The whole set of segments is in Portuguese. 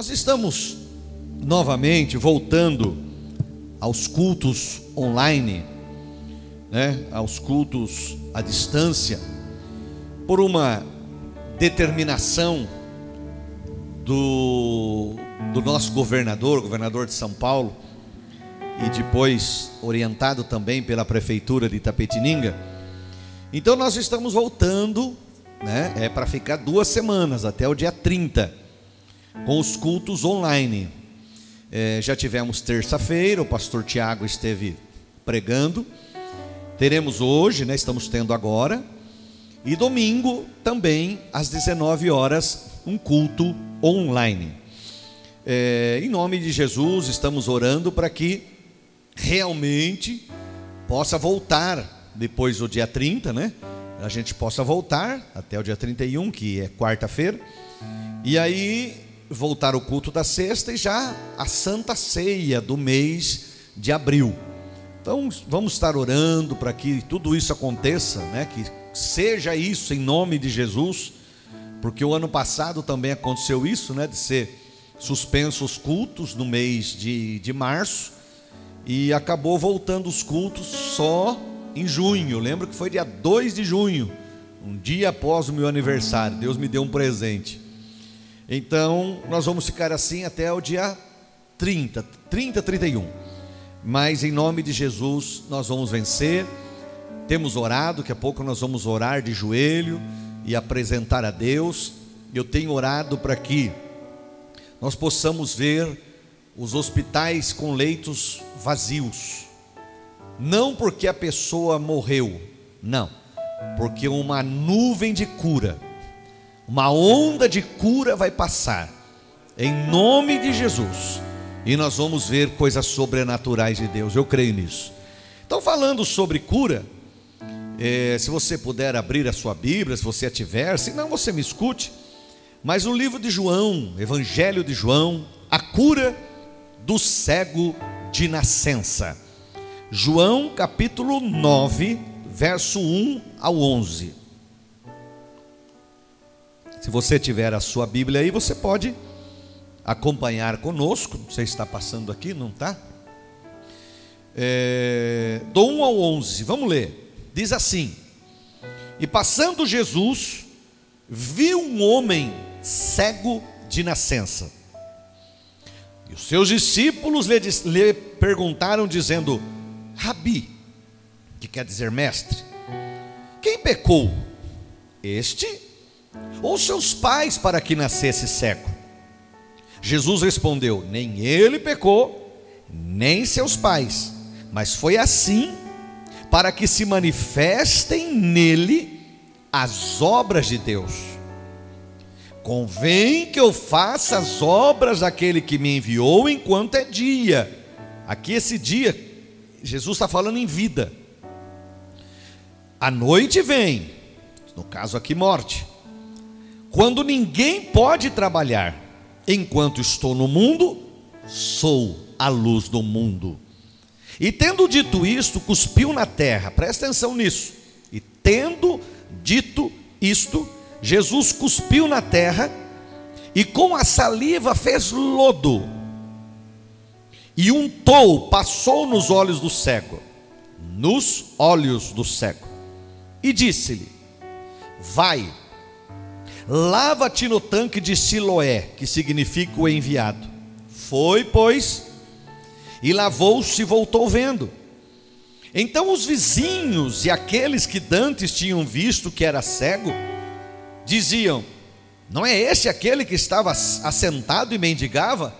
Nós estamos novamente voltando aos cultos online, né, aos cultos à distância, por uma determinação do, do nosso governador, governador de São Paulo, e depois orientado também pela prefeitura de Itapetininga. Então nós estamos voltando, né, é para ficar duas semanas, até o dia 30, com os cultos online. É, já tivemos terça-feira, o pastor Tiago esteve pregando. Teremos hoje, né, estamos tendo agora. E domingo também, às 19 horas, um culto online. É, em nome de Jesus, estamos orando para que realmente possa voltar depois do dia 30, né? A gente possa voltar até o dia 31, que é quarta-feira. E aí voltar o culto da sexta e já a santa ceia do mês de abril. Então, vamos estar orando para que tudo isso aconteça, né? Que seja isso em nome de Jesus, porque o ano passado também aconteceu isso, né? De ser suspensos os cultos no mês de, de março e acabou voltando os cultos só em junho. Lembro que foi dia 2 de junho, um dia após o meu aniversário. Deus me deu um presente. Então, nós vamos ficar assim até o dia 30, 30, 31. Mas em nome de Jesus, nós vamos vencer. Temos orado, daqui a pouco nós vamos orar de joelho e apresentar a Deus. Eu tenho orado para que nós possamos ver os hospitais com leitos vazios. Não porque a pessoa morreu, não, porque uma nuvem de cura uma onda de cura vai passar, em nome de Jesus, e nós vamos ver coisas sobrenaturais de Deus, eu creio nisso. Então, falando sobre cura, é, se você puder abrir a sua Bíblia, se você a tiver, se não, você me escute. Mas o livro de João, Evangelho de João, a cura do cego de nascença. João capítulo 9, verso 1 ao 11. Se você tiver a sua Bíblia aí, você pode acompanhar conosco. Se está passando aqui, não está? É, do 1 ao 11, vamos ler. Diz assim: E passando Jesus, viu um homem cego de nascença. E os seus discípulos lhe, lhe perguntaram, dizendo: Rabi, que quer dizer mestre, quem pecou? Este ou seus pais para que nascesse cego? Jesus respondeu: Nem ele pecou, nem seus pais, mas foi assim para que se manifestem nele as obras de Deus. Convém que eu faça as obras daquele que me enviou enquanto é dia. Aqui, esse dia, Jesus está falando em vida. A noite vem, no caso aqui, morte. Quando ninguém pode trabalhar, enquanto estou no mundo, sou a luz do mundo. E tendo dito isto, cuspiu na terra, presta atenção nisso. E tendo dito isto, Jesus cuspiu na terra e com a saliva fez lodo e untou, passou nos olhos do cego, nos olhos do cego, e disse-lhe: Vai, Lava-te no tanque de Siloé, que significa o enviado. Foi, pois, e lavou-se e voltou vendo. Então os vizinhos e aqueles que dantes tinham visto que era cego, diziam: Não é esse aquele que estava assentado e mendigava?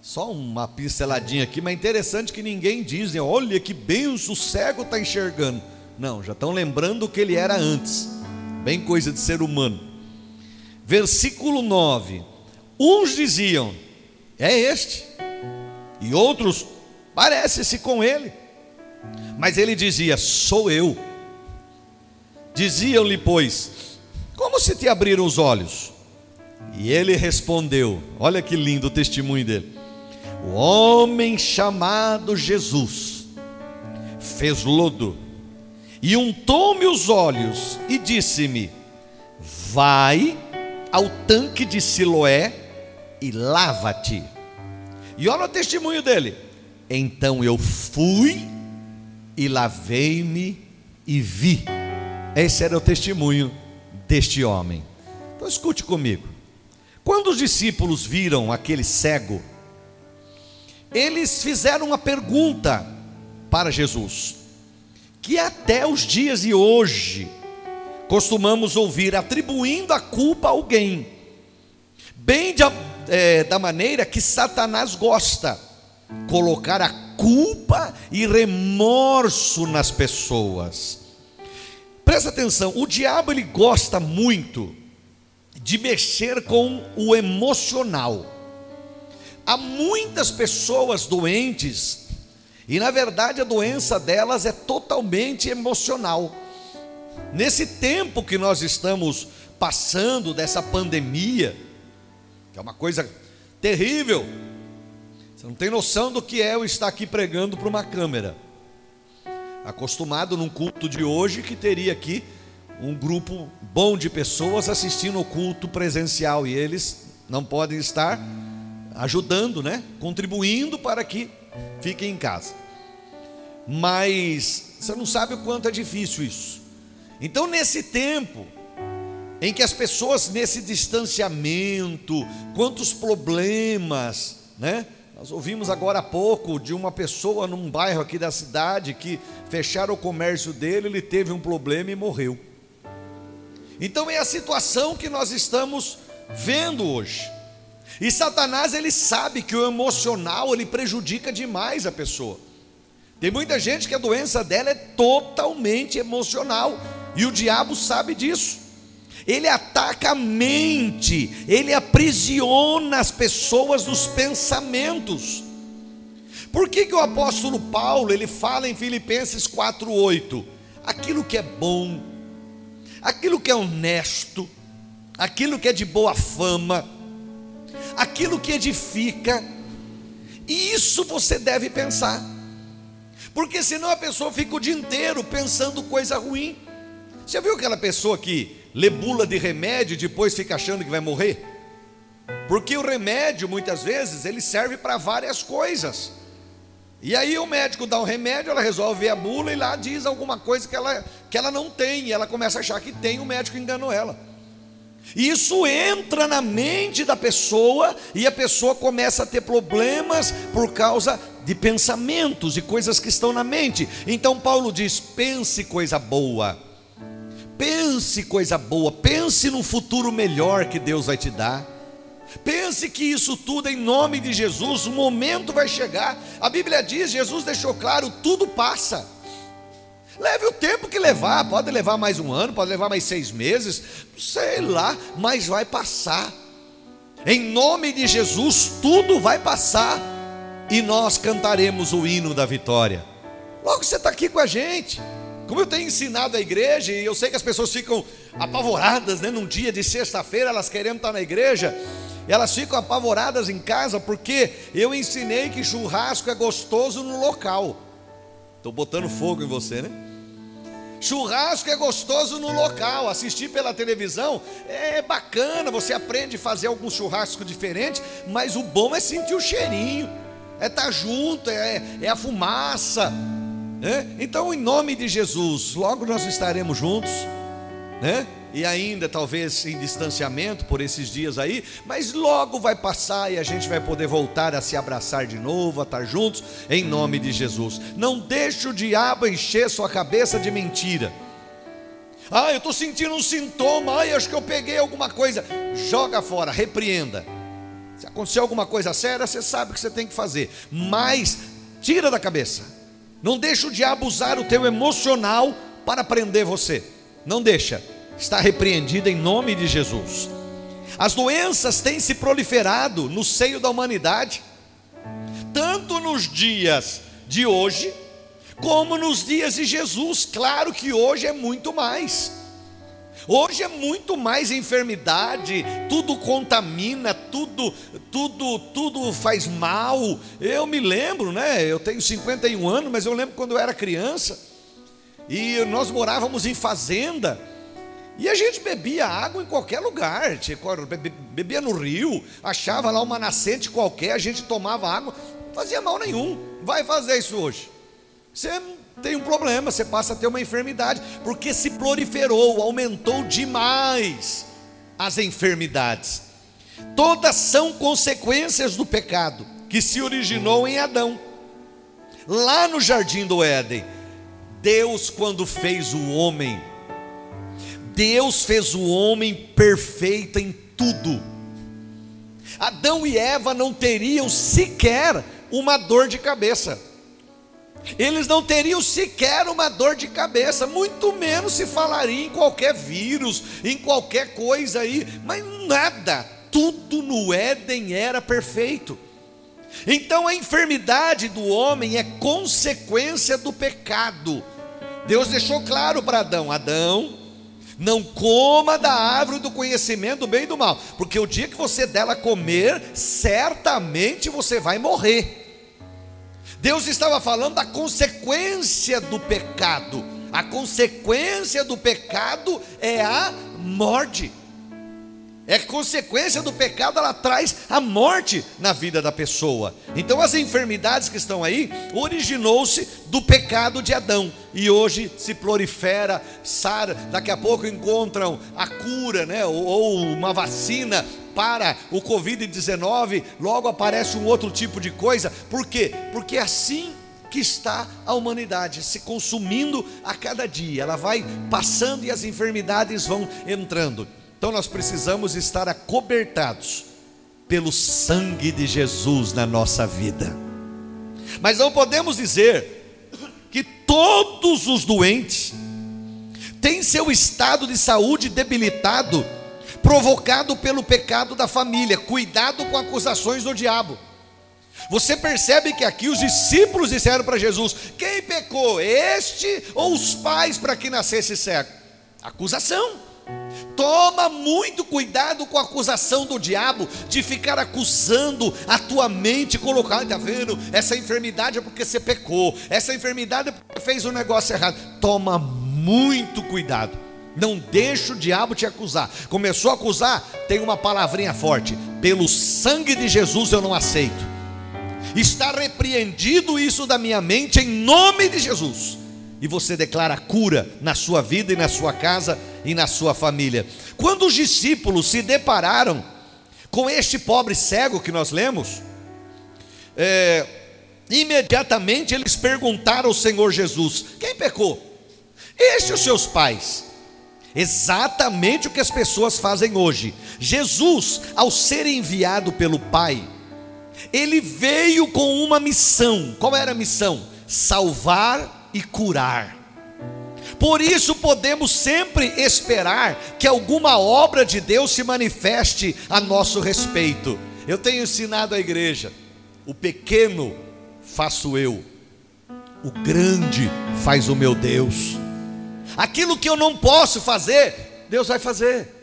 Só uma pinceladinha aqui, mas interessante que ninguém diz, né? olha que bem o cego está enxergando. Não, já estão lembrando o que ele era antes, bem coisa de ser humano versículo 9: Uns diziam, é este, e outros, parece-se com ele, mas ele dizia, sou eu. Diziam-lhe, pois, como se te abriram os olhos? E ele respondeu: Olha que lindo o testemunho dele. O homem chamado Jesus fez lodo e untou-me os olhos e disse-me: Vai ao tanque de Siloé e lava-te. E olha o testemunho dele. Então eu fui e lavei-me e vi. Esse era o testemunho deste homem. Então escute comigo. Quando os discípulos viram aquele cego, eles fizeram uma pergunta para Jesus, que até os dias de hoje costumamos ouvir atribuindo a culpa a alguém, bem de, é, da maneira que Satanás gosta, colocar a culpa e remorso nas pessoas. Presta atenção, o diabo ele gosta muito de mexer com o emocional. Há muitas pessoas doentes e na verdade a doença delas é totalmente emocional. Nesse tempo que nós estamos passando dessa pandemia, que é uma coisa terrível, você não tem noção do que é eu estar aqui pregando para uma câmera. Acostumado num culto de hoje que teria aqui um grupo bom de pessoas assistindo o culto presencial e eles não podem estar ajudando, né? Contribuindo para que fiquem em casa. Mas você não sabe o quanto é difícil isso. Então, nesse tempo em que as pessoas nesse distanciamento, quantos problemas, né? Nós ouvimos agora há pouco de uma pessoa num bairro aqui da cidade que fecharam o comércio dele, ele teve um problema e morreu. Então é a situação que nós estamos vendo hoje. E Satanás ele sabe que o emocional ele prejudica demais a pessoa. Tem muita gente que a doença dela é totalmente emocional e o diabo sabe disso. Ele ataca a mente, ele aprisiona as pessoas dos pensamentos. Por que, que o apóstolo Paulo ele fala em Filipenses 4:8? Aquilo que é bom, aquilo que é honesto, aquilo que é de boa fama, aquilo que edifica, e isso você deve pensar, porque senão a pessoa fica o dia inteiro pensando coisa ruim. Você viu aquela pessoa que lê bula de remédio e depois fica achando que vai morrer? Porque o remédio, muitas vezes, ele serve para várias coisas. E aí o médico dá um remédio, ela resolve ver a bula e lá diz alguma coisa que ela, que ela não tem, e ela começa a achar que tem, o médico enganou ela. E isso entra na mente da pessoa e a pessoa começa a ter problemas por causa de pensamentos e coisas que estão na mente. Então Paulo diz: pense coisa boa Pense coisa boa, pense no futuro melhor que Deus vai te dar. Pense que isso tudo em nome de Jesus, o momento vai chegar. A Bíblia diz, Jesus deixou claro, tudo passa. Leve o tempo que levar, pode levar mais um ano, pode levar mais seis meses, sei lá, mas vai passar. Em nome de Jesus, tudo vai passar e nós cantaremos o hino da vitória. Logo você está aqui com a gente. Como eu tenho ensinado a igreja, e eu sei que as pessoas ficam apavoradas, né? Num dia de sexta-feira, elas querendo estar na igreja, elas ficam apavoradas em casa, porque eu ensinei que churrasco é gostoso no local. Estou botando fogo em você, né? Churrasco é gostoso no local, assistir pela televisão é bacana, você aprende a fazer algum churrasco diferente, mas o bom é sentir o cheirinho, é estar junto, é, é a fumaça, né? Então, em nome de Jesus, logo nós estaremos juntos, né? E ainda talvez em distanciamento por esses dias aí, mas logo vai passar e a gente vai poder voltar a se abraçar de novo, a estar juntos, em nome de Jesus. Não deixe o diabo encher sua cabeça de mentira. Ah, eu estou sentindo um sintoma, ah, acho que eu peguei alguma coisa. Joga fora, repreenda. Se acontecer alguma coisa séria, você sabe o que você tem que fazer, mas tira da cabeça não deixa o diabo usar o teu emocional para prender você. Não deixa. Está repreendido em nome de Jesus. As doenças têm se proliferado no seio da humanidade, tanto nos dias de hoje, como nos dias de Jesus. Claro que hoje é muito mais. Hoje é muito mais enfermidade, tudo contamina, tudo, tudo, tudo faz mal. Eu me lembro, né? Eu tenho 51 anos, mas eu lembro quando eu era criança e nós morávamos em fazenda. E a gente bebia água em qualquer lugar, bebia no rio, achava lá uma nascente qualquer, a gente tomava água, não fazia mal nenhum. Vai fazer isso hoje. Você tem um problema, você passa a ter uma enfermidade, porque se proliferou, aumentou demais as enfermidades. Todas são consequências do pecado que se originou em Adão. Lá no jardim do Éden, Deus, quando fez o homem, Deus fez o homem perfeito em tudo. Adão e Eva não teriam sequer uma dor de cabeça. Eles não teriam sequer uma dor de cabeça, muito menos se falaria em qualquer vírus, em qualquer coisa aí, mas nada, tudo no Éden era perfeito. Então a enfermidade do homem é consequência do pecado. Deus deixou claro para Adão: Adão, não coma da árvore do conhecimento do bem e do mal, porque o dia que você dela comer, certamente você vai morrer. Deus estava falando da consequência do pecado. A consequência do pecado é a morte. É consequência do pecado, ela traz a morte na vida da pessoa. Então as enfermidades que estão aí originou-se do pecado de Adão e hoje se prolifera, sara, daqui a pouco encontram a cura, né, ou, ou uma vacina para o COVID-19, logo aparece um outro tipo de coisa. Por quê? Porque é assim que está a humanidade se consumindo a cada dia. Ela vai passando e as enfermidades vão entrando. Então nós precisamos estar acobertados pelo sangue de Jesus na nossa vida. Mas não podemos dizer que todos os doentes têm seu estado de saúde debilitado, provocado pelo pecado da família. Cuidado com acusações do diabo. Você percebe que aqui os discípulos disseram para Jesus: quem pecou, este ou os pais para que nascesse cego? Acusação. Toma muito cuidado com a acusação do diabo de ficar acusando a tua mente, colocar, está vendo? Essa enfermidade é porque você pecou, essa enfermidade é porque fez um negócio errado. Toma muito cuidado. Não deixa o diabo te acusar. Começou a acusar, tem uma palavrinha forte: pelo sangue de Jesus eu não aceito. Está repreendido isso da minha mente em nome de Jesus e você declara cura na sua vida e na sua casa e na sua família. Quando os discípulos se depararam com este pobre cego que nós lemos, é, imediatamente eles perguntaram ao Senhor Jesus: quem pecou? Este os seus pais. Exatamente o que as pessoas fazem hoje. Jesus, ao ser enviado pelo Pai, ele veio com uma missão. Qual era a missão? Salvar e curar. Por isso podemos sempre esperar que alguma obra de Deus se manifeste a nosso respeito. Eu tenho ensinado à igreja: o pequeno faço eu, o grande faz o meu Deus. Aquilo que eu não posso fazer, Deus vai fazer.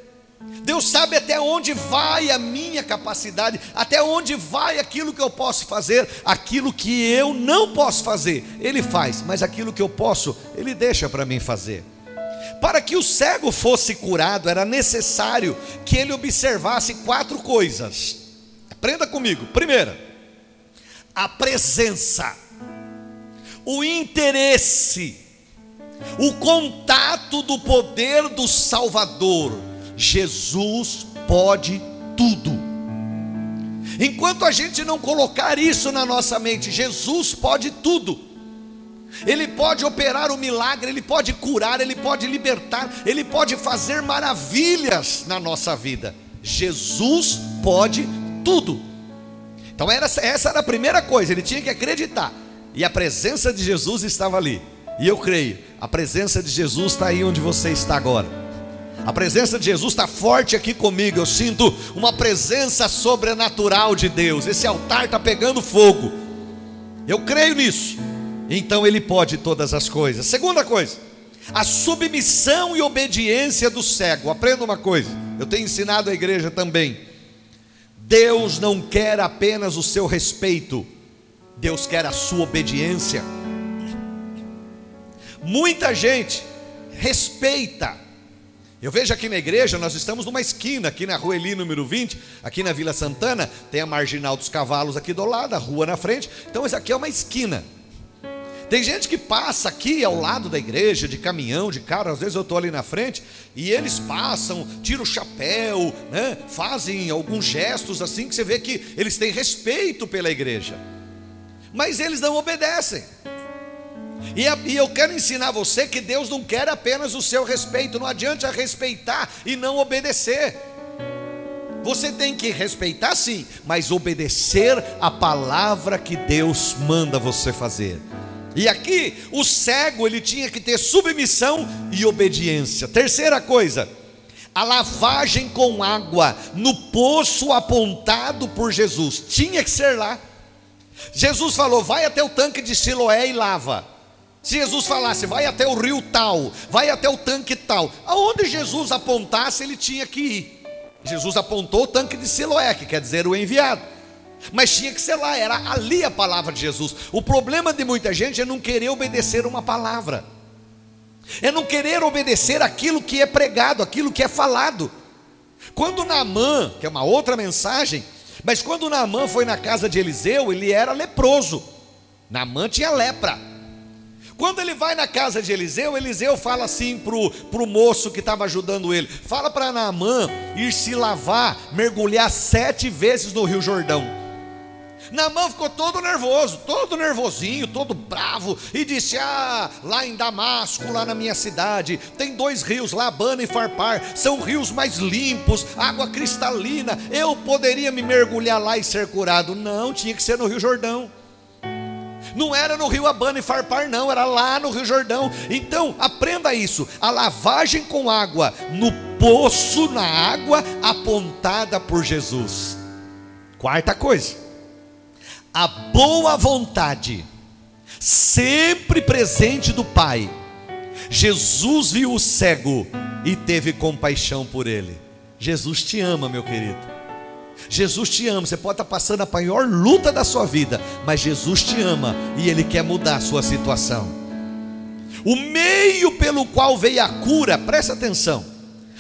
Deus sabe até onde vai a minha capacidade, até onde vai aquilo que eu posso fazer, aquilo que eu não posso fazer, Ele faz, mas aquilo que eu posso, Ele deixa para mim fazer. Para que o cego fosse curado, era necessário que ele observasse quatro coisas. Aprenda comigo. Primeira, a presença, o interesse, o contato do poder do Salvador Jesus pode tudo. Enquanto a gente não colocar isso na nossa mente, Jesus pode tudo. Ele pode operar o milagre, ele pode curar, ele pode libertar, ele pode fazer maravilhas na nossa vida. Jesus pode tudo. Então essa, essa era a primeira coisa, ele tinha que acreditar. E a presença de Jesus estava ali. E eu creio, a presença de Jesus está aí onde você está agora. A presença de Jesus está forte aqui comigo. Eu sinto uma presença sobrenatural de Deus. Esse altar está pegando fogo. Eu creio nisso. Então Ele pode todas as coisas. Segunda coisa, a submissão e obediência do cego. Aprenda uma coisa. Eu tenho ensinado a igreja também. Deus não quer apenas o seu respeito. Deus quer a sua obediência. Muita gente respeita Eu vejo aqui na igreja, nós estamos numa esquina, aqui na rua Eli, número 20, aqui na Vila Santana, tem a Marginal dos Cavalos aqui do lado, a rua na frente. Então, isso aqui é uma esquina. Tem gente que passa aqui ao lado da igreja, de caminhão, de carro, às vezes eu estou ali na frente, e eles passam, tiram o chapéu, né, fazem alguns gestos assim, que você vê que eles têm respeito pela igreja, mas eles não obedecem. E, eu quero ensinar você que Deus não quer apenas o seu respeito, não adianta respeitar e não obedecer. Você tem que respeitar sim, mas obedecer a palavra que Deus manda você fazer. E aqui o cego ele tinha que ter submissão e obediência. Terceira coisa, a lavagem com água no poço apontado por Jesus. Tinha que ser lá. Jesus falou: "Vai até o tanque de Siloé e lava". Se Jesus falasse: "Vai até o rio tal, vai até o tanque tal", aonde Jesus apontasse, ele tinha que ir. Jesus apontou o tanque de Siloé, que quer dizer o enviado. Mas tinha que ser lá, era ali a palavra de Jesus. O problema de muita gente é não querer obedecer uma palavra, é não querer obedecer aquilo que é pregado, aquilo que é falado. Quando Naamã, que é uma outra mensagem, mas quando Naamã foi na casa de Eliseu, ele era leproso. Naamã tinha lepra. Quando ele vai na casa de Eliseu, Eliseu fala assim para o moço que estava ajudando ele: fala para Naamã ir se lavar, mergulhar sete vezes no Rio Jordão. Naamã ficou todo nervoso, todo nervosinho, todo bravo, e disse: Ah, lá em Damasco, lá na minha cidade, tem dois rios, Labana e Farpar, são rios mais limpos, água cristalina. Eu poderia me mergulhar lá e ser curado. Não, tinha que ser no Rio Jordão. Não era no rio Abana e Farpar, não, era lá no Rio Jordão. Então, aprenda isso: a lavagem com água no poço, na água apontada por Jesus. Quarta coisa a boa vontade, sempre presente do Pai. Jesus viu o cego e teve compaixão por ele. Jesus te ama, meu querido. Jesus te ama. Você pode estar passando a maior luta da sua vida, mas Jesus te ama e Ele quer mudar a sua situação. O meio pelo qual veio a cura, presta atenção.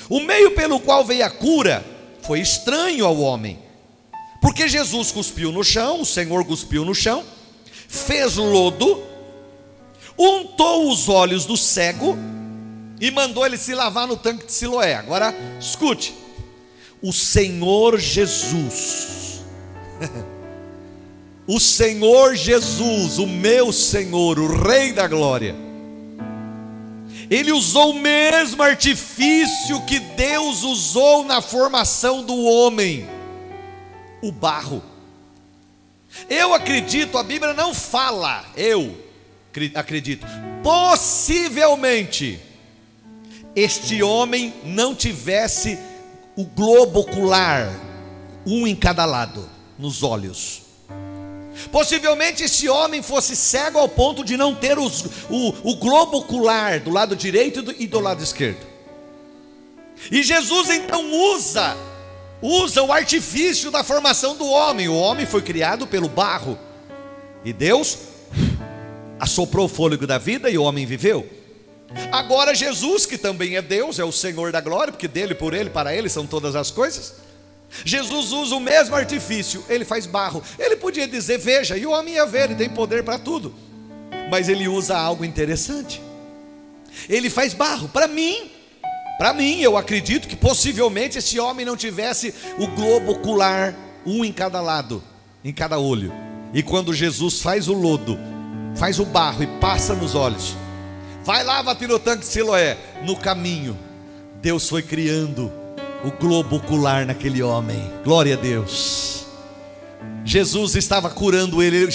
O meio pelo qual veio a cura foi estranho ao homem porque Jesus cuspiu no chão, o Senhor cuspiu no chão, fez lodo, untou os olhos do cego e mandou ele se lavar no tanque de Siloé. Agora, escute: o Senhor Jesus, o Senhor Jesus, o meu Senhor, o Rei da Glória, ele usou o mesmo artifício que Deus usou na formação do homem o barro. Eu acredito, a Bíblia não fala, eu acredito, possivelmente este homem não tivesse o globo ocular, um em cada lado, nos olhos. Possivelmente esse homem fosse cego ao ponto de não ter os, o, o globo ocular do lado direito e do, e do lado esquerdo. E Jesus então usa usa o artifício da formação do homem. O homem foi criado pelo barro. E Deus assoprou o fôlego da vida e o homem viveu. Agora Jesus, que também é Deus, é o Senhor da glória, porque dele, por ele, para ele são todas as coisas. Jesus usa o mesmo artifício, ele faz barro. Ele podia dizer, veja, e o homem ia ver, ele tem poder para tudo. Mas ele usa algo interessante. Ele faz barro para mim, para mim, eu acredito que possivelmente esse homem não tivesse o globo ocular, um em cada lado, em cada olho. E quando Jesus faz o lodo, faz o barro e passa nos olhos, vai lá tanque de Siloé, no caminho, Deus foi criando o globo ocular naquele homem. Glória a Deus. Jesus estava curando ele,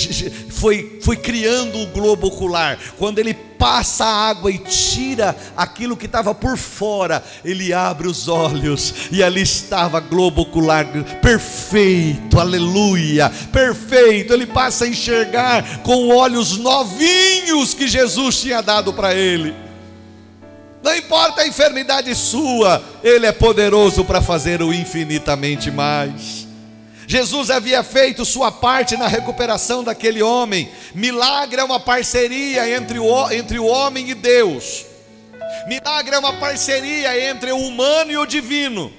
foi, foi criando o globo ocular. Quando ele passa a água e tira aquilo que estava por fora, ele abre os olhos e ali estava globo ocular perfeito, aleluia, perfeito. Ele passa a enxergar com olhos novinhos que Jesus tinha dado para ele. Não importa a enfermidade sua, Ele é poderoso para fazer o infinitamente mais. Jesus havia feito sua parte na recuperação daquele homem. Milagre é uma parceria entre o, entre o homem e Deus. Milagre é uma parceria entre o humano e o divino.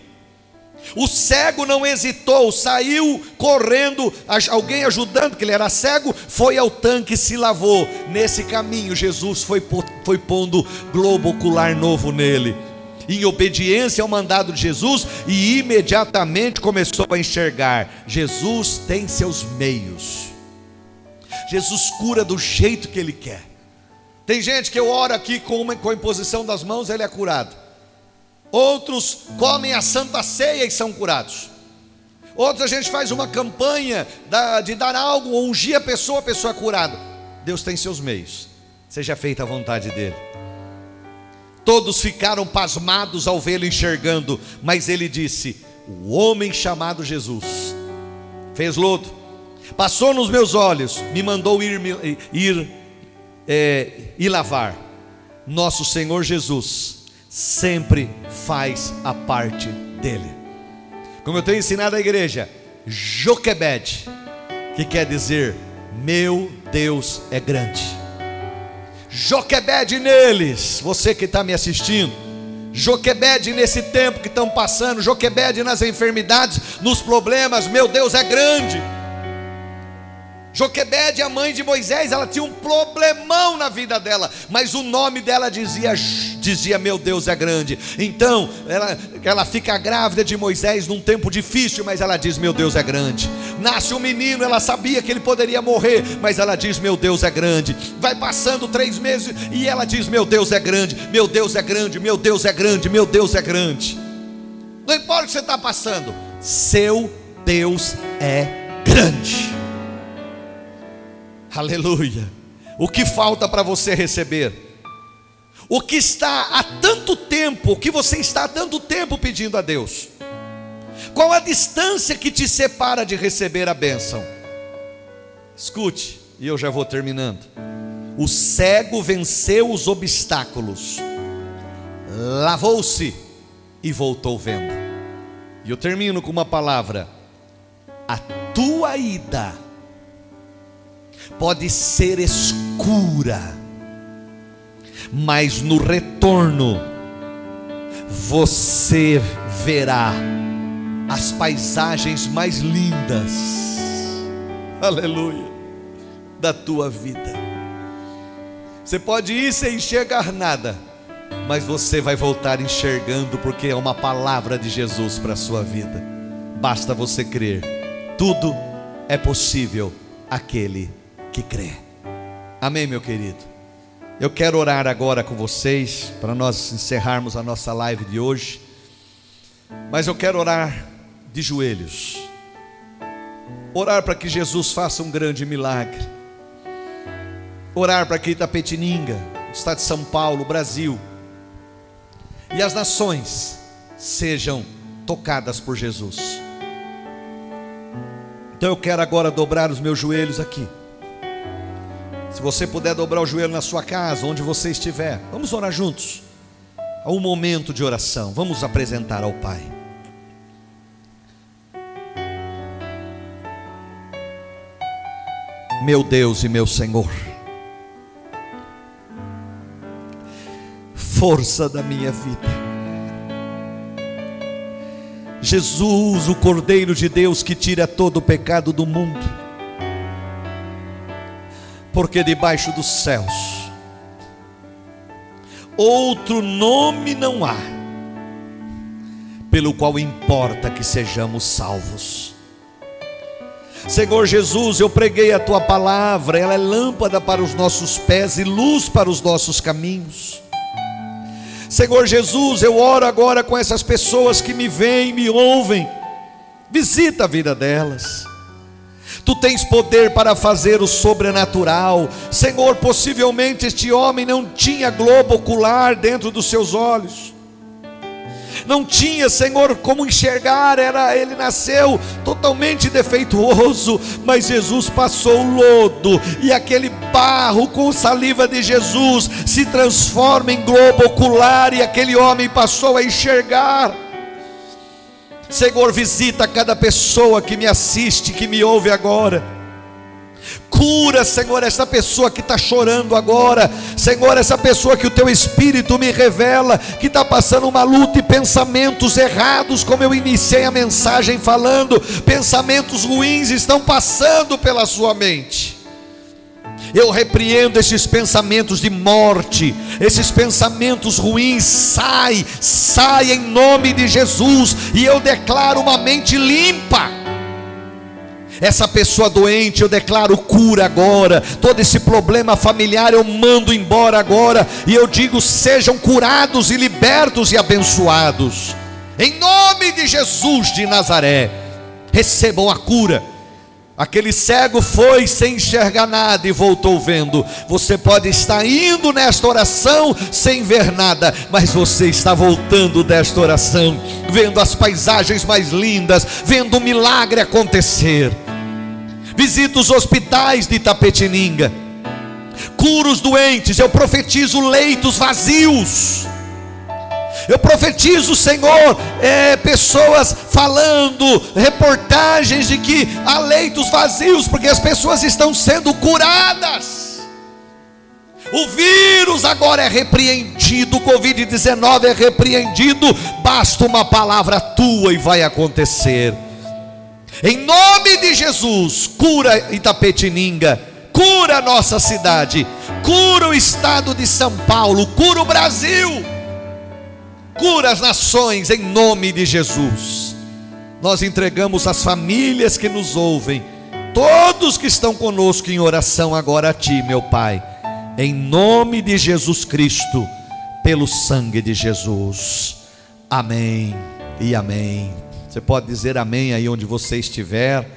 O cego não hesitou, saiu correndo, alguém ajudando, que ele era cego, foi ao tanque e se lavou. Nesse caminho, Jesus foi, foi pondo globo ocular novo nele, em obediência ao mandado de Jesus, e imediatamente começou a enxergar. Jesus tem seus meios, Jesus cura do jeito que ele quer. Tem gente que eu oro aqui com, uma, com a imposição das mãos, ele é curado. Outros comem a santa ceia e são curados. Outros a gente faz uma campanha de dar algo, ou ungir a pessoa, a pessoa é curada. Deus tem seus meios. Seja feita a vontade dele. Todos ficaram pasmados ao vê-lo enxergando, mas ele disse: O homem chamado Jesus fez lodo, passou nos meus olhos, me mandou ir, ir é, e lavar. Nosso Senhor Jesus sempre faz a parte dele. Como eu tenho ensinado a igreja, Joquebed, que quer dizer meu Deus é grande. Joquebed neles, você que está me assistindo. Joquebed nesse tempo que estão passando, Joquebed nas enfermidades, nos problemas, meu Deus é grande. Joquebede, a mãe de Moisés, ela tinha um problemão na vida dela, mas o nome dela dizia, dizia meu Deus é grande. Então, ela, ela fica grávida de Moisés num tempo difícil, mas ela diz, meu Deus é grande. Nasce um menino, ela sabia que ele poderia morrer, mas ela diz, meu Deus é grande. Vai passando três meses e ela diz, meu Deus é grande, meu Deus é grande, meu Deus é grande, meu Deus é grande. Não importa o que você está passando, seu Deus é grande. Aleluia. O que falta para você receber? O que está há tanto tempo, o que você está há tanto tempo pedindo a Deus? Qual a distância que te separa de receber a bênção? Escute, e eu já vou terminando. O cego venceu os obstáculos, lavou-se e voltou vendo. E eu termino com uma palavra: a tua ida pode ser escura, mas no retorno você verá as paisagens mais lindas, aleluia, da tua vida. Você pode ir sem enxergar nada, mas você vai voltar enxergando, porque é uma palavra de Jesus para a sua vida. Basta você crer, tudo é possível aquele que crê. Amém, meu querido? Eu quero orar agora com vocês, para nós encerrarmos a nossa live de hoje. Mas eu quero orar de joelhos. Orar para que Jesus faça um grande milagre. Orar para que Itapetininga, Estado de São Paulo, Brasil e as nações sejam tocadas por Jesus. Então eu quero agora dobrar os meus joelhos aqui. Se você puder dobrar o joelho na sua casa, onde você estiver, vamos orar juntos. Há um momento de oração, vamos apresentar ao Pai. Meu Deus e meu Senhor, força da minha vida. Jesus, o Cordeiro de Deus que tira todo o pecado do mundo porque debaixo dos céus outro nome não há, pelo qual importa que sejamos salvos. Senhor Jesus, eu preguei a tua palavra, ela é lâmpada para os nossos pés e luz para os nossos caminhos. Senhor Jesus, eu oro agora com essas pessoas que me veem, me ouvem, visita a vida delas Tu tens poder para fazer o sobrenatural. Senhor, possivelmente este homem não tinha globo ocular dentro dos seus olhos. Não tinha, Senhor, como enxergar, era ele nasceu totalmente defeituoso, mas Jesus passou o lodo e aquele barro com saliva de Jesus se transforma em globo ocular e aquele homem passou a enxergar. Senhor, visita cada pessoa que me assiste, que me ouve agora. Cura, Senhor, essa pessoa que está chorando agora. Senhor, essa pessoa que o teu Espírito me revela, que está passando uma luta e pensamentos errados, como eu iniciei a mensagem falando, pensamentos ruins estão passando pela sua mente. Eu repreendo esses pensamentos de morte, esses pensamentos ruins, sai, sai em nome de Jesus, e eu declaro uma mente limpa. Essa pessoa doente, eu declaro cura agora. Todo esse problema familiar eu mando embora agora. E eu digo: sejam curados e libertos e abençoados. Em nome de Jesus de Nazaré, recebam a cura Aquele cego foi sem enxergar nada e voltou vendo. Você pode estar indo nesta oração sem ver nada, mas você está voltando desta oração, vendo as paisagens mais lindas, vendo o milagre acontecer. Visita os hospitais de Itapetininga, cura os doentes, eu profetizo leitos vazios eu profetizo, Senhor, é, pessoas falando, reportagens de que há leitos vazios, porque as pessoas estão sendo curadas. O vírus agora é repreendido, o Covid-19 é repreendido, basta uma palavra tua e vai acontecer. Em nome de Jesus, cura Itapetininga, cura a nossa cidade, cura o estado de São Paulo, cura o Brasil cura as nações em nome de Jesus. Nós entregamos as famílias que nos ouvem, todos que estão conosco em oração agora a Ti, meu Pai, em nome de Jesus Cristo, pelo sangue de Jesus. Amém e amém. Você pode dizer amém aí onde você estiver.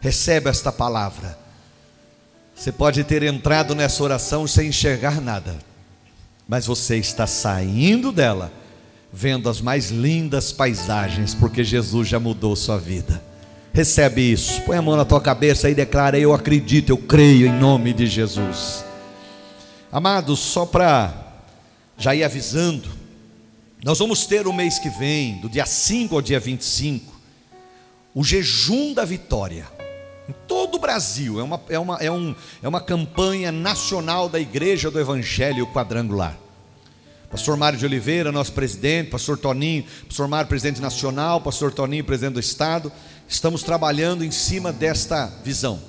Receba esta palavra. Você pode ter entrado nessa oração sem enxergar nada, mas você está saindo dela vendo as mais lindas paisagens, porque Jesus já mudou sua vida. Recebe isso, põe a mão na tua cabeça e declara: Eu acredito, eu creio em nome de Jesus. Amados, só para já ir avisando, nós vamos ter o mês que vem, do dia 5 ao dia 25, o jejum da vitória. Em todo o Brasil, é uma, é uma, é um, é uma campanha nacional da Igreja do Evangelho Quadrangular. Pastor Mário de Oliveira, nosso presidente, pastor Toninho, pastor Mário, presidente nacional, pastor Toninho, presidente do estado, estamos trabalhando em cima desta visão.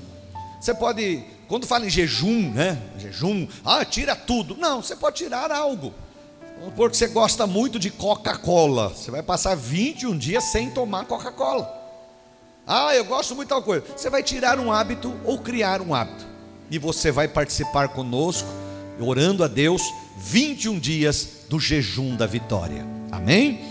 Você pode, quando fala em jejum, né? Jejum, ah, tira tudo. Não, você pode tirar algo. Vamos supor que você gosta muito de Coca-Cola. Você vai passar 21 dias sem tomar Coca-Cola. Ah, eu gosto muito de tal coisa. Você vai tirar um hábito ou criar um hábito. E você vai participar conosco, orando a Deus 21 dias do jejum da vitória. Amém?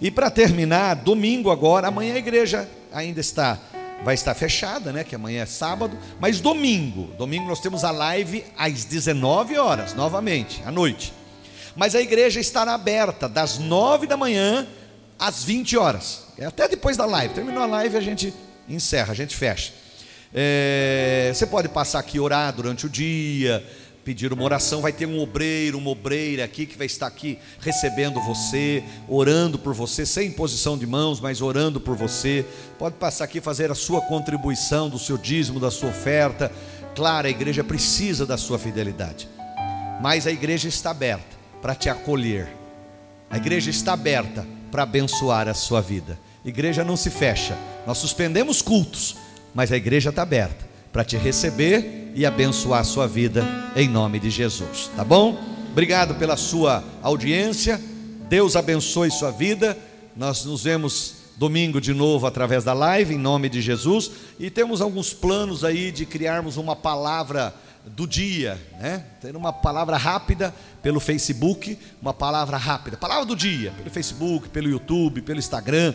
E para terminar, domingo agora, amanhã a igreja ainda está vai estar fechada, né, que amanhã é sábado, mas domingo, domingo nós temos a live às 19 horas, novamente, à noite. Mas a igreja estará aberta das 9 da manhã às 20 horas. É até depois da live. Terminou a live, a gente encerra, a gente fecha. É, você pode passar aqui orar durante o dia, pedir uma oração, vai ter um obreiro, uma obreira aqui que vai estar aqui recebendo você, orando por você, sem posição de mãos, mas orando por você. Pode passar aqui fazer a sua contribuição, do seu dízimo, da sua oferta. Claro, a igreja precisa da sua fidelidade, mas a igreja está aberta para te acolher. A igreja está aberta para abençoar a sua vida. A igreja não se fecha. Nós suspendemos cultos, mas a igreja está aberta para te receber e abençoar a sua vida em nome de Jesus, tá bom? Obrigado pela sua audiência. Deus abençoe sua vida. Nós nos vemos domingo de novo através da live em nome de Jesus e temos alguns planos aí de criarmos uma palavra do dia, né? Ter uma palavra rápida pelo Facebook, uma palavra rápida, palavra do dia, pelo Facebook, pelo YouTube, pelo Instagram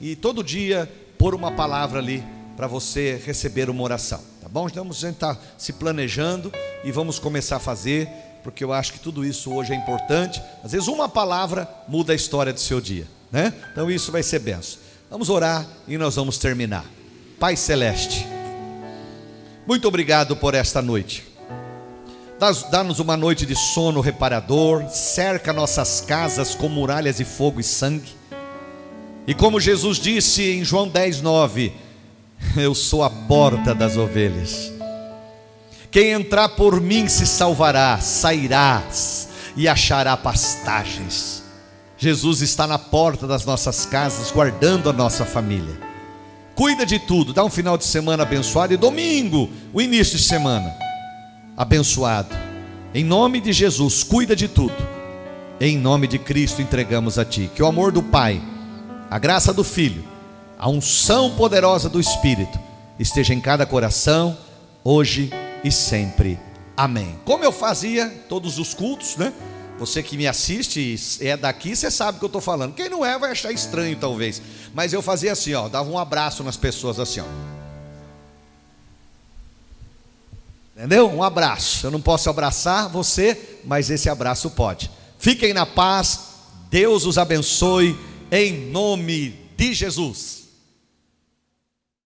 e todo dia pôr uma palavra ali para você receber uma oração, bom? Então a gente está se planejando e vamos começar a fazer, porque eu acho que tudo isso hoje é importante. Às vezes uma palavra muda a história do seu dia, né? Então isso vai ser benção. Vamos orar e nós vamos terminar. Pai Celeste, muito obrigado por esta noite. Dá-nos uma noite de sono reparador, cerca nossas casas com muralhas de fogo e sangue. E como Jesus disse em João 10, 9: eu sou a porta das ovelhas. Quem entrar por mim se salvará, sairás e achará pastagens. Jesus está na porta das nossas casas, guardando a nossa família. Cuida de tudo, dá um final de semana abençoado e domingo, o início de semana abençoado. Em nome de Jesus, cuida de tudo. Em nome de Cristo entregamos a Ti. Que o amor do Pai, a graça do Filho, a unção poderosa do Espírito esteja em cada coração, hoje e sempre. Amém. Como eu fazia todos os cultos, né? Você que me assiste é daqui, você sabe o que eu estou falando. Quem não é, vai achar estranho talvez. Mas eu fazia assim, ó, dava um abraço nas pessoas assim, ó. Entendeu? Um abraço. Eu não posso abraçar você, mas esse abraço pode. Fiquem na paz. Deus os abençoe em nome de Jesus.